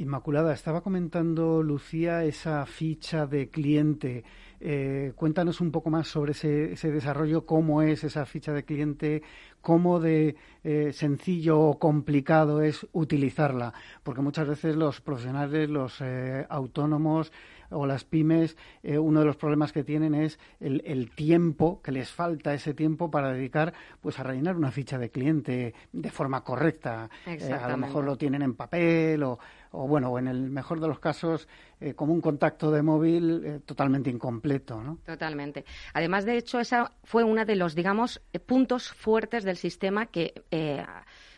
Inmaculada, estaba comentando Lucía esa ficha de cliente. Eh, cuéntanos un poco más sobre ese, ese, desarrollo, cómo es esa ficha de cliente, cómo de eh, sencillo o complicado es utilizarla, porque muchas veces los profesionales, los eh, autónomos, o las pymes, eh, uno de los problemas que tienen es el, tiempo, que les falta ese tiempo para dedicar pues a rellenar una ficha de cliente de forma correcta. Eh, a lo mejor lo tienen en papel o, o bueno, en el mejor de los casos eh, como un contacto de móvil totalmente incompleto, ¿no? Totalmente. Además, de hecho, esa fue uno de los, digamos, puntos fuertes del sistema que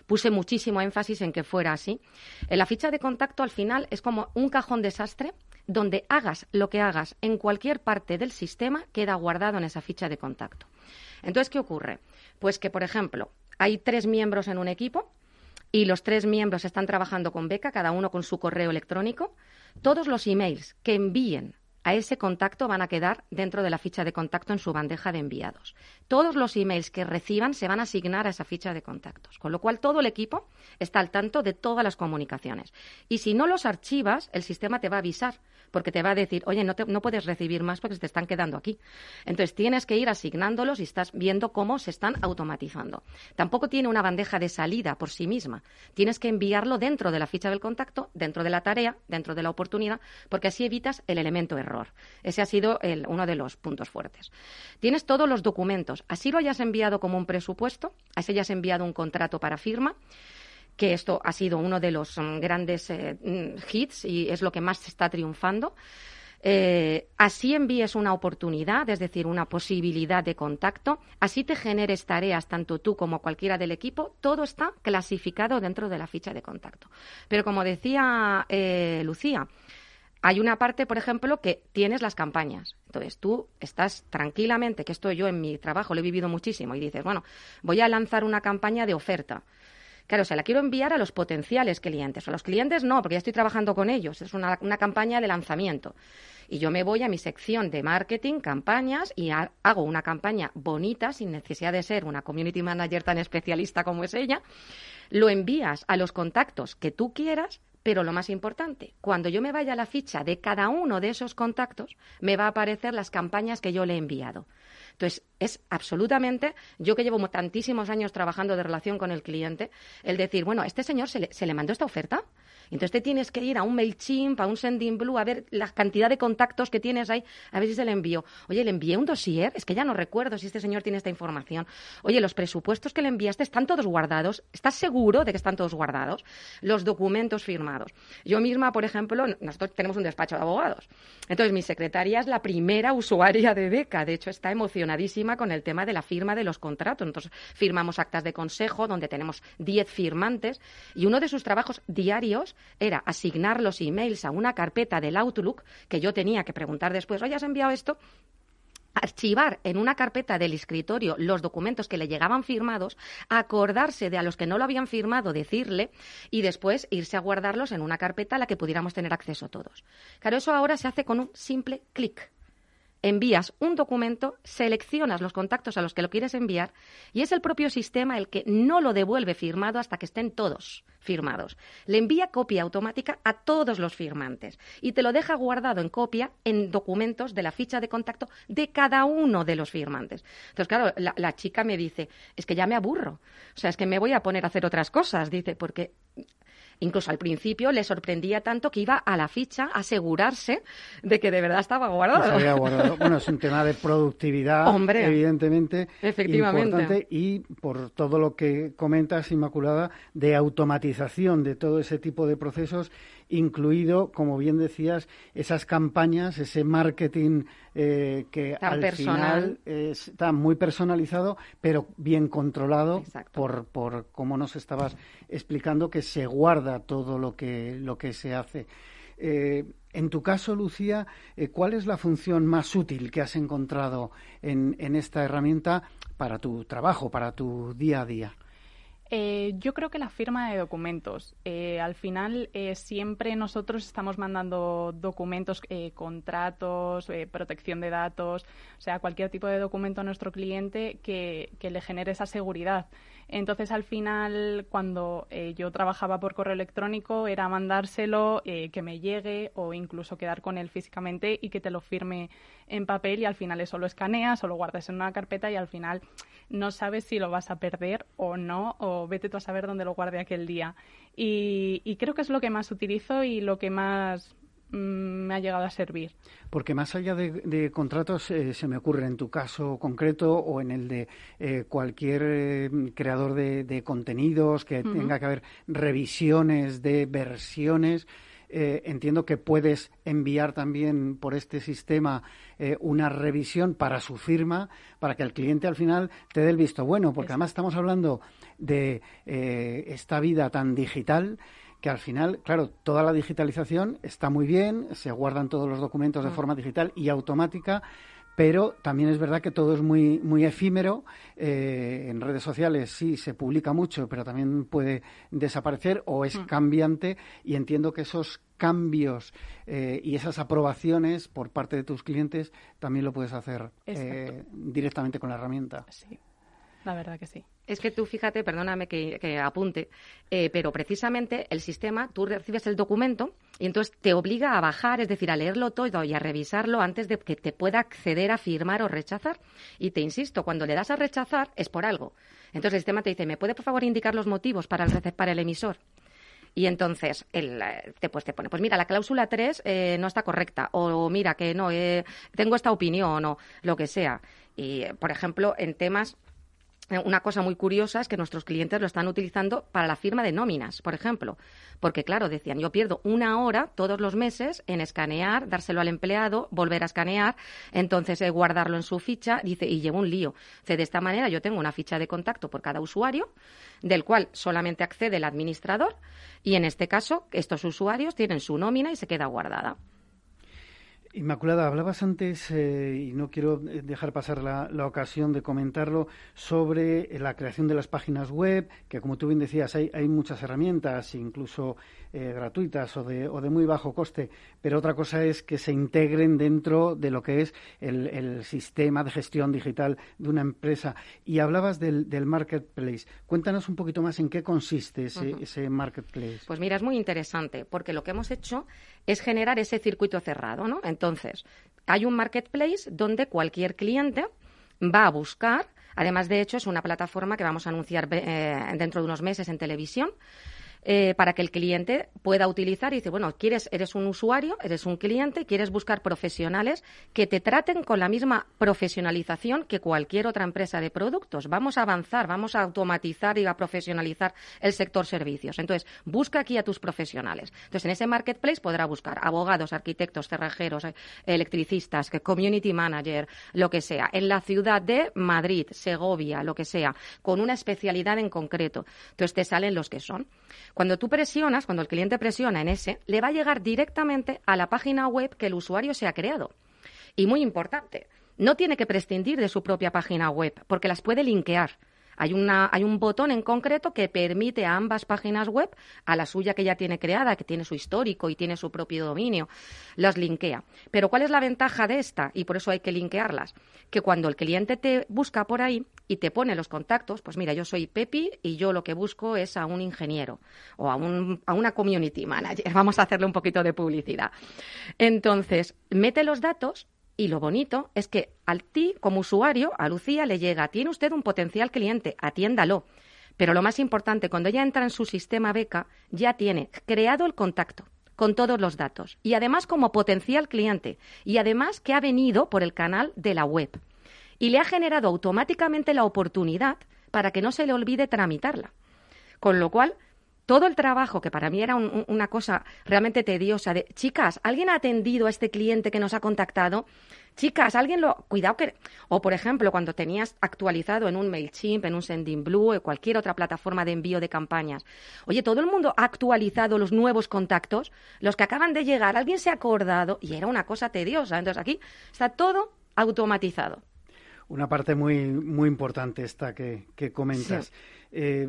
puse muchísimo énfasis en que fuera así. La ficha de contacto, al final, es como un cajón desastre donde hagas lo que hagas en cualquier parte del sistema, queda guardado en esa ficha de contacto. Entonces, ¿qué ocurre? Pues que, por ejemplo, hay tres miembros en un equipo y los tres miembros están trabajando con beca, cada uno con su correo electrónico. Todos los emails que envíen a ese contacto van a quedar dentro de la ficha de contacto en su bandeja de enviados. Todos los emails que reciban se van a asignar a esa ficha de contactos, con lo cual todo el equipo está al tanto de todas las comunicaciones. Y si no los archivas, el sistema te va a avisar, porque te va a decir, oye, no, no puedes recibir más porque se te están quedando aquí. Entonces tienes que ir asignándolos y estás viendo cómo se están automatizando. Tampoco tiene una bandeja de salida por sí misma. Tienes que enviarlo dentro de la ficha del contacto, dentro de la tarea, dentro de la oportunidad, porque así evitas el elemento error. Ese ha sido uno de los puntos fuertes. Tienes todos los documentos. Así lo hayas enviado como un presupuesto, así hayas enviado un contrato para firma que esto ha sido uno de los mm, grandes eh, mm, hits y es lo que más está triunfando. Eh, así envíes una oportunidad, es decir, una posibilidad de contacto, así te generes tareas, tanto tú como cualquiera del equipo, todo está clasificado dentro de la ficha de contacto. Pero como decía eh, Lucía, hay una parte, por ejemplo, que tienes las campañas. Entonces tú estás tranquilamente, que esto yo en mi trabajo lo he vivido muchísimo, y dices, bueno, voy a lanzar una campaña de oferta. Claro, o sea, la quiero enviar a los potenciales clientes. A los clientes no, porque ya estoy trabajando con ellos. Es una, campaña de lanzamiento. Y yo me voy a mi sección de marketing, campañas, y hago una campaña bonita, sin necesidad de ser una community manager tan especialista como es ella. Lo envías a los contactos que tú quieras pero lo más importante, cuando yo me vaya a la ficha de cada uno de esos contactos, me va a aparecer las campañas que yo le he enviado. Entonces, es absolutamente, yo que llevo tantísimos años trabajando de relación con el cliente, el decir, bueno, este señor se le, se le mandó esta oferta, entonces te tienes que ir a un MailChimp, a un Sending Blue, a ver la cantidad de contactos que tienes ahí, a ver si se le envió. Oye, le envié un dossier, es que ya no recuerdo si este señor tiene esta información. Oye, los presupuestos que le enviaste están todos guardados. ¿Estás seguro de que están todos guardados? Los documentos firmados. Yo misma, por ejemplo, nosotros tenemos un despacho de abogados. Entonces, mi secretaria es la primera usuaria de beca. De hecho, está emocionada con el tema de la firma de los contratos. Entonces, firmamos actas de consejo donde tenemos 10 firmantes y uno de sus trabajos diarios era asignar los emails a una carpeta del Outlook que yo tenía que preguntar después, oye, ¿has enviado esto? archivar en una carpeta del escritorio los documentos que le llegaban firmados, acordarse de a los que no lo habían firmado, decirle y después irse a guardarlos en una carpeta a la que pudiéramos tener acceso todos. Claro, eso ahora se hace con un simple clic envías un documento, seleccionas los contactos a los que lo quieres enviar y es el propio sistema el que no lo devuelve firmado hasta que estén todos firmados. Le envía copia automática a todos los firmantes y te lo deja guardado en copia en documentos de la ficha de contacto de cada uno de los firmantes. Entonces, claro, la, la chica me dice, es que ya me aburro, o sea, es que me voy a poner a hacer otras cosas, dice, porque Incluso al principio le sorprendía tanto que iba a la ficha a asegurarse de que de verdad estaba guardado. Bueno, es un tema de productividad, Hombre, evidentemente, efectivamente. importante y por todo lo que comentas, Inmaculada, de automatización de todo ese tipo de procesos incluido, como bien decías, esas campañas, ese marketing eh, que al final está muy personalizado, pero bien controlado por, por, como nos estabas explicando, que se guarda todo lo que, lo que se hace. Eh, en tu caso, Lucía, eh, ¿cuál es la función más útil que has encontrado en, en esta herramienta para tu trabajo, para tu día a día? Eh, yo creo que la firma de documentos. Eh, al final, eh, siempre nosotros estamos mandando documentos, contratos, protección de datos, o sea, cualquier tipo de documento a nuestro cliente que, que le genere esa seguridad. Entonces, al final, cuando yo trabajaba por correo electrónico, era mandárselo, que me llegue o incluso quedar con él físicamente y que te lo firme en papel y al final eso lo escaneas o lo guardas en una carpeta y al final no sabes si lo vas a perder o no, o vete tú a saber dónde lo guarde aquel día. Y, creo que es lo que más utilizo y lo que más me ha llegado a servir. Porque más allá de, contratos, eh, se me ocurre en tu caso concreto o en el de eh, cualquier eh, creador de, contenidos, que tenga que haber revisiones de versiones. Entiendo que puedes enviar también por este sistema eh, una revisión para su firma, para que el cliente al final te dé el visto bueno, porque además estamos hablando de esta vida tan digital que al final, claro, toda la digitalización está muy bien, se guardan todos los documentos de mm. forma digital y automática, pero también es verdad que todo es muy, muy efímero. Eh, en redes sociales sí se publica mucho, pero también puede desaparecer o es mm. cambiante y entiendo que esos cambios eh, y esas aprobaciones por parte de tus clientes también lo puedes hacer eh, directamente con la herramienta. Sí, la verdad que sí. Es que tú fíjate, perdóname que, apunte, eh, pero precisamente el sistema, tú recibes el documento y entonces te obliga a bajar, es decir, a leerlo todo y a revisarlo antes de que te pueda acceder a firmar o rechazar. Y te insisto, cuando le das a rechazar es por algo. Entonces el sistema te dice, ¿me puede por favor indicar los motivos para el, el emisor? Y entonces el, eh, te, pues te pone, pues mira, la cláusula 3 eh, no está correcta, o mira que no, tengo esta opinión, o lo que sea. Y, por ejemplo, en temas una cosa muy curiosa es que nuestros clientes lo están utilizando para la firma de nóminas, por ejemplo. Porque, claro, decían, yo pierdo una hora todos los meses en escanear, dárselo al empleado, volver a escanear, entonces eh, guardarlo en su ficha, dice, y llevo un lío. de esta manera yo tengo una ficha de contacto por cada usuario, del cual solamente accede el administrador, y en este caso, estos usuarios tienen su nómina y se queda guardada. Inmaculada, hablabas antes, eh, y no quiero eh, dejar pasar la, ocasión de comentarlo, sobre la creación de las páginas web, que como tú bien decías, hay, hay muchas herramientas, incluso eh, gratuitas o de, o de muy bajo coste, pero otra cosa es que se integren dentro de lo que es el, sistema de gestión digital de una empresa. Y hablabas del, marketplace. Cuéntanos un poquito más en qué consiste ese, ese marketplace. Pues mira, es muy interesante, porque lo que hemos hecho es generar ese circuito cerrado, ¿no? Entonces, hay un marketplace donde cualquier cliente va a buscar, además de hecho es una plataforma que vamos a anunciar eh, dentro de unos meses en televisión, eh, para que el cliente pueda utilizar y dice, bueno, quieres, eres un usuario, eres un cliente, quieres buscar profesionales que te traten con la misma profesionalización que cualquier otra empresa de productos. Vamos a avanzar, vamos a automatizar y a profesionalizar el sector servicios. Entonces, busca aquí a tus profesionales. Entonces, en ese marketplace podrá buscar abogados, arquitectos, cerrajeros, eh, electricistas, community manager, lo que sea, en la ciudad de Madrid, Segovia, lo que sea, con una especialidad en concreto. Entonces, te salen los que son. Cuando tú presionas, cuando el cliente presiona en ese, le va a llegar directamente a la página web que el usuario se ha creado. Y muy importante, no tiene que prescindir de su propia página web, porque las puede linkear. Hay, una, hay un botón en concreto que permite a ambas páginas web, a la suya que ya tiene creada, que tiene su histórico y tiene su propio dominio, las linkea. Pero ¿cuál es la ventaja de esta? Y por eso hay que linkearlas. Que cuando el cliente te busca por ahí y te pone los contactos, pues mira, yo soy Pepi y yo lo que busco es a un ingeniero o a, un, a una community manager. Vamos a hacerle un poquito de publicidad. Entonces, mete los datos y lo bonito es que al ti, como usuario, a Lucía le llega, tiene usted un potencial cliente, atiéndalo. Pero lo más importante, cuando ella entra en su sistema beca, ya tiene creado el contacto con todos los datos y además como potencial cliente y además que ha venido por el canal de la web y le ha generado automáticamente la oportunidad para que no se le olvide tramitarla. Con lo cual, todo el trabajo, que para mí era una cosa realmente tediosa, de chicas, ¿alguien ha atendido a este cliente que nos ha contactado? Chicas, alguien lo. Cuidado que. O, por ejemplo, cuando tenías actualizado en un MailChimp, en un Sendinblue o cualquier otra plataforma de envío de campañas. Oye, todo el mundo ha actualizado los nuevos contactos, los que acaban de llegar, alguien se ha acordado y era una cosa tediosa. Entonces aquí está todo automatizado. Una parte muy, muy importante esta que, comentas. Eh,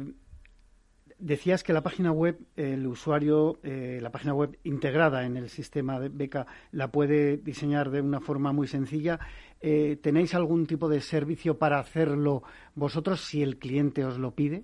Decías que la página web, el usuario, eh, la página web integrada en el sistema de beca, la puede diseñar de una forma muy sencilla. Eh, ¿Tenéis algún tipo de servicio para hacerlo vosotros si el cliente os lo pide?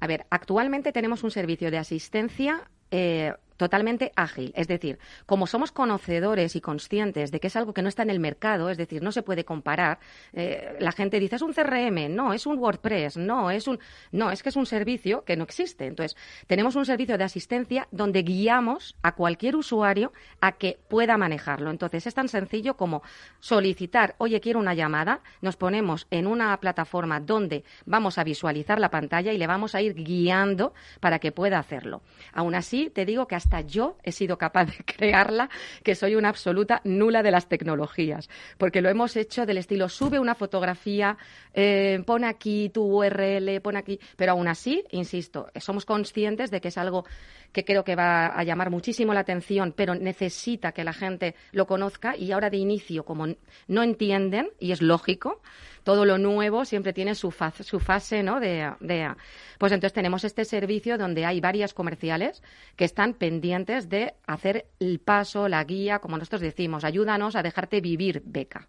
A ver, actualmente tenemos un servicio de asistencia eh, totalmente ágil. Es decir, como somos conocedores y conscientes de que es algo que no está en el mercado, es decir, no se puede comparar, eh, la gente dice, es un CRM, no, es un WordPress, no, es un... No, es que es un servicio que no existe. Entonces, tenemos un servicio de asistencia donde guiamos a cualquier usuario a que pueda manejarlo. Entonces, es tan sencillo como solicitar, oye, quiero una llamada, nos ponemos en una plataforma donde vamos a visualizar la pantalla y le vamos a ir guiando para que pueda hacerlo. Aún así, te digo que hasta yo he sido capaz de crearla, que soy una absoluta nula de las tecnologías, porque lo hemos hecho del estilo, sube una fotografía, eh, pon aquí tu URL, pon aquí, pero aún así, insisto, somos conscientes de que es algo que creo que va a llamar muchísimo la atención, pero necesita que la gente lo conozca y ahora de inicio, como no entienden, y es lógico, todo lo nuevo siempre tiene su, su fase ¿no? de, de, Pues entonces tenemos este servicio donde hay varias comerciales que están pendientes de hacer el paso, la guía, como nosotros decimos, ayúdanos a dejarte vivir beca.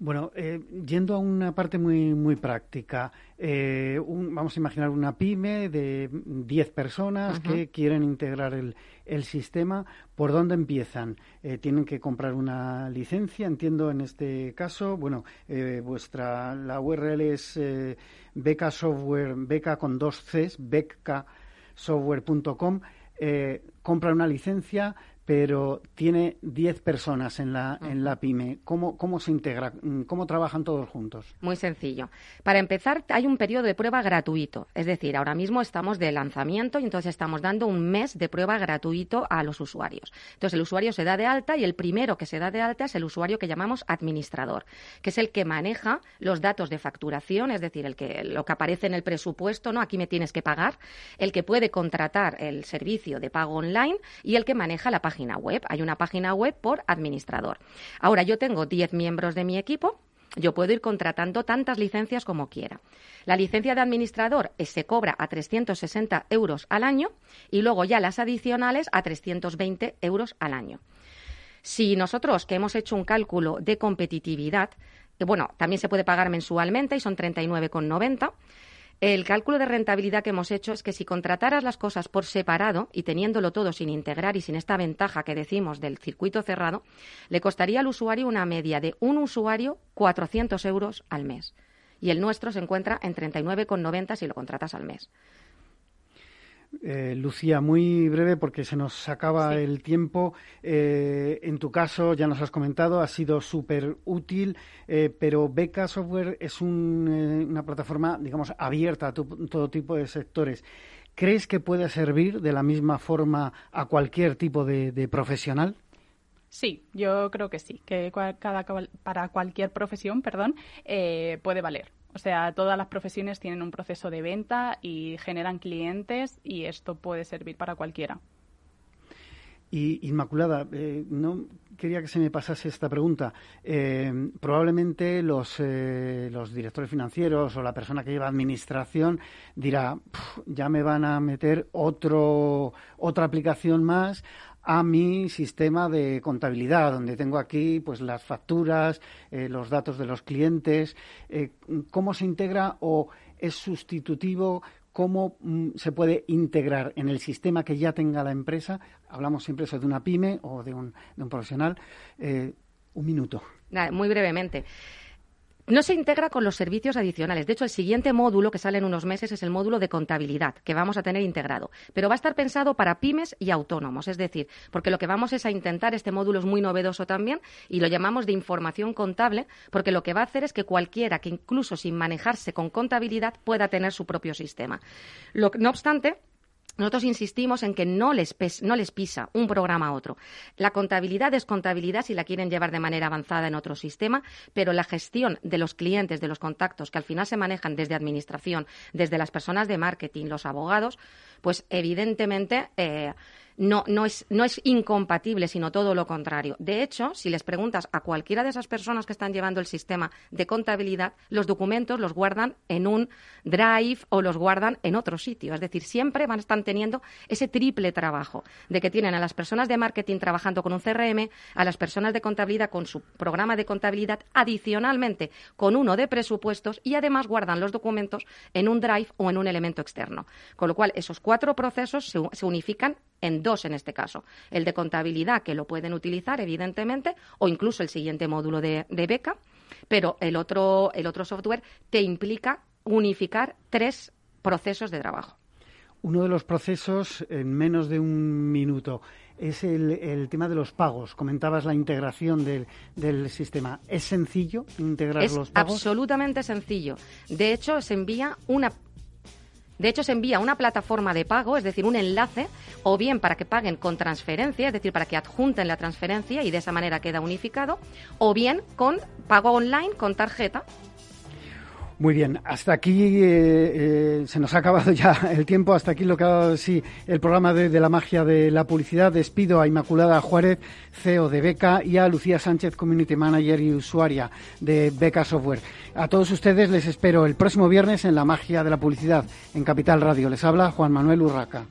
Bueno, eh, yendo a una parte muy, muy práctica, eh, vamos a imaginar una pyme de 10 personas que quieren integrar el, el, sistema. ¿Por dónde empiezan? Eh, ¿Tienen que comprar una licencia? Entiendo en este caso, bueno, vuestra, la URL es beca software, beca con dos Cs, becasoftware.com. compran una licencia, pero tiene 10 personas en la, en la pyme. ¿Cómo, ¿Cómo se integra? ¿Cómo trabajan todos juntos? Muy sencillo. Para empezar, hay un periodo de prueba gratuito. Es decir, ahora mismo estamos de lanzamiento y entonces estamos dando un mes de prueba gratuito a los usuarios. Entonces, el usuario se da de alta y el primero que se da de alta es el usuario que llamamos administrador, que es el que maneja los datos de facturación, es decir, el que, lo que aparece en el presupuesto, ¿no? Aquí me tienes que pagar, el que puede contratar el servicio de pago online y el que maneja la página web. Hay una página web por administrador. Ahora, yo tengo 10 miembros de mi equipo. Yo puedo ir contratando tantas licencias como quiera. La licencia de administrador eh, se cobra a 360 euros al año y luego ya las adicionales a 320 euros al año. Si nosotros, que hemos hecho un cálculo de competitividad, eh, bueno, también se puede pagar mensualmente y son 39,90. El cálculo de rentabilidad que hemos hecho es que si contrataras las cosas por separado y teniéndolo todo sin integrar y sin esta ventaja que decimos del circuito cerrado, le costaría al usuario una media de un usuario 400 euros al mes. Y el nuestro se encuentra en 39,90 si lo contratas al mes. Eh, Lucía, muy breve porque se nos acaba el tiempo. Eh, en tu caso, ya nos has comentado, ha sido súper útil, eh, pero Beca Software es una plataforma, digamos, abierta a todo tipo de sectores. ¿Crees que puede servir de la misma forma a cualquier tipo de, profesional? Sí, yo creo que sí, que cada, para cualquier profesión, perdón, puede valer. O sea, todas las profesiones tienen un proceso de venta y generan clientes y esto puede servir para cualquiera. Y Inmaculada, eh, no quería que se me pasase esta pregunta. Eh, probablemente los, eh, los directores financieros o la persona que lleva administración dirá, ya me van a meter otro, otra aplicación más a mi sistema de contabilidad, donde tengo aquí pues las facturas, eh, los datos de los clientes, eh, cómo se integra o es sustitutivo, cómo mm, se puede integrar en el sistema que ya tenga la empresa. Hablamos siempre eso de una pyme o de un, de un profesional. Eh, un minuto. Muy brevemente. No se integra con los servicios adicionales. De hecho, el siguiente módulo que sale en unos meses es el módulo de contabilidad, que vamos a tener integrado. Pero va a estar pensado para pymes y autónomos. Es decir, porque lo que vamos es a intentar, este módulo es muy novedoso también, y lo llamamos de información contable, porque lo que va a hacer es que cualquiera que incluso sin manejarse con contabilidad pueda tener su propio sistema. no obstante, nosotros insistimos en que no les, no les pisa un programa a otro. La contabilidad es contabilidad si la quieren llevar de manera avanzada en otro sistema, pero la gestión de los clientes, de los contactos, que al final se manejan desde administración, desde las personas de marketing, los abogados, pues evidentemente eh, no, no, es, no es incompatible, sino todo lo contrario. De hecho, si les preguntas a cualquiera de esas personas que están llevando el sistema de contabilidad, los documentos los guardan en un drive o los guardan en otro sitio. Es decir, siempre van a estar teniendo ese triple trabajo de que tienen a las personas de marketing trabajando con un CRM, a las personas de contabilidad con su programa de contabilidad, adicionalmente con uno de presupuestos y además guardan los documentos en un drive o en un elemento externo. Con lo cual, esos cuatro procesos se, se unifican en dos en este caso. El de contabilidad, que lo pueden utilizar, evidentemente, o incluso el siguiente módulo de, beca, pero el otro, el otro software te implica unificar tres procesos de trabajo. Uno de los procesos, en menos de un minuto, es el, tema de los pagos. Comentabas la integración del, del sistema. ¿Es sencillo integrar los pagos? Es absolutamente sencillo. De hecho, se envía una de hecho, se envía una plataforma de pago, es decir, un enlace, o bien para que paguen con transferencia, es decir, para que adjunten la transferencia y de esa manera queda unificado, o bien con pago online con tarjeta muy bien, hasta aquí eh, eh, se nos ha acabado ya el tiempo, hasta aquí lo que ha dado sí, el programa de, la magia de la publicidad. Despido a Inmaculada Juárez, CEO de Beca, y a Lucía Sánchez, Community Manager y usuaria de Beca Software. A todos ustedes les espero el próximo viernes en la magia de la publicidad en Capital Radio. Les habla Juan Manuel Urraca.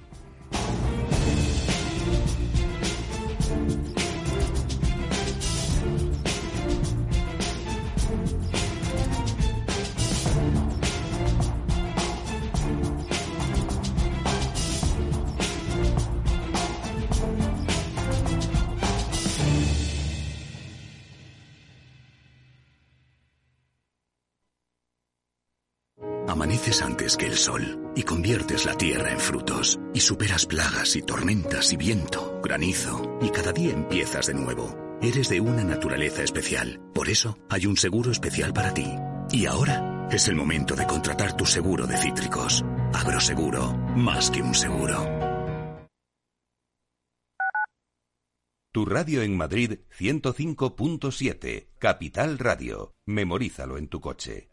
Antes que el sol y conviertes la tierra en frutos y superas plagas y tormentas y viento, granizo y cada día empiezas de nuevo. Eres de una naturaleza especial, por eso hay un seguro especial para ti. Y ahora es el momento de contratar tu seguro de cítricos. Agroseguro, más que un seguro. Tu radio en Madrid 105.7, Capital Radio. Memorízalo en tu coche.